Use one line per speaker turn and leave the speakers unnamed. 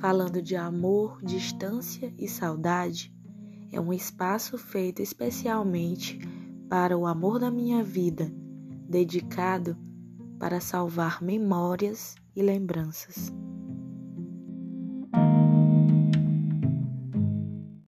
falando de amor, distância e saudade, é um espaço feito especialmente para o amor da minha vida, dedicado para salvar memórias e lembranças.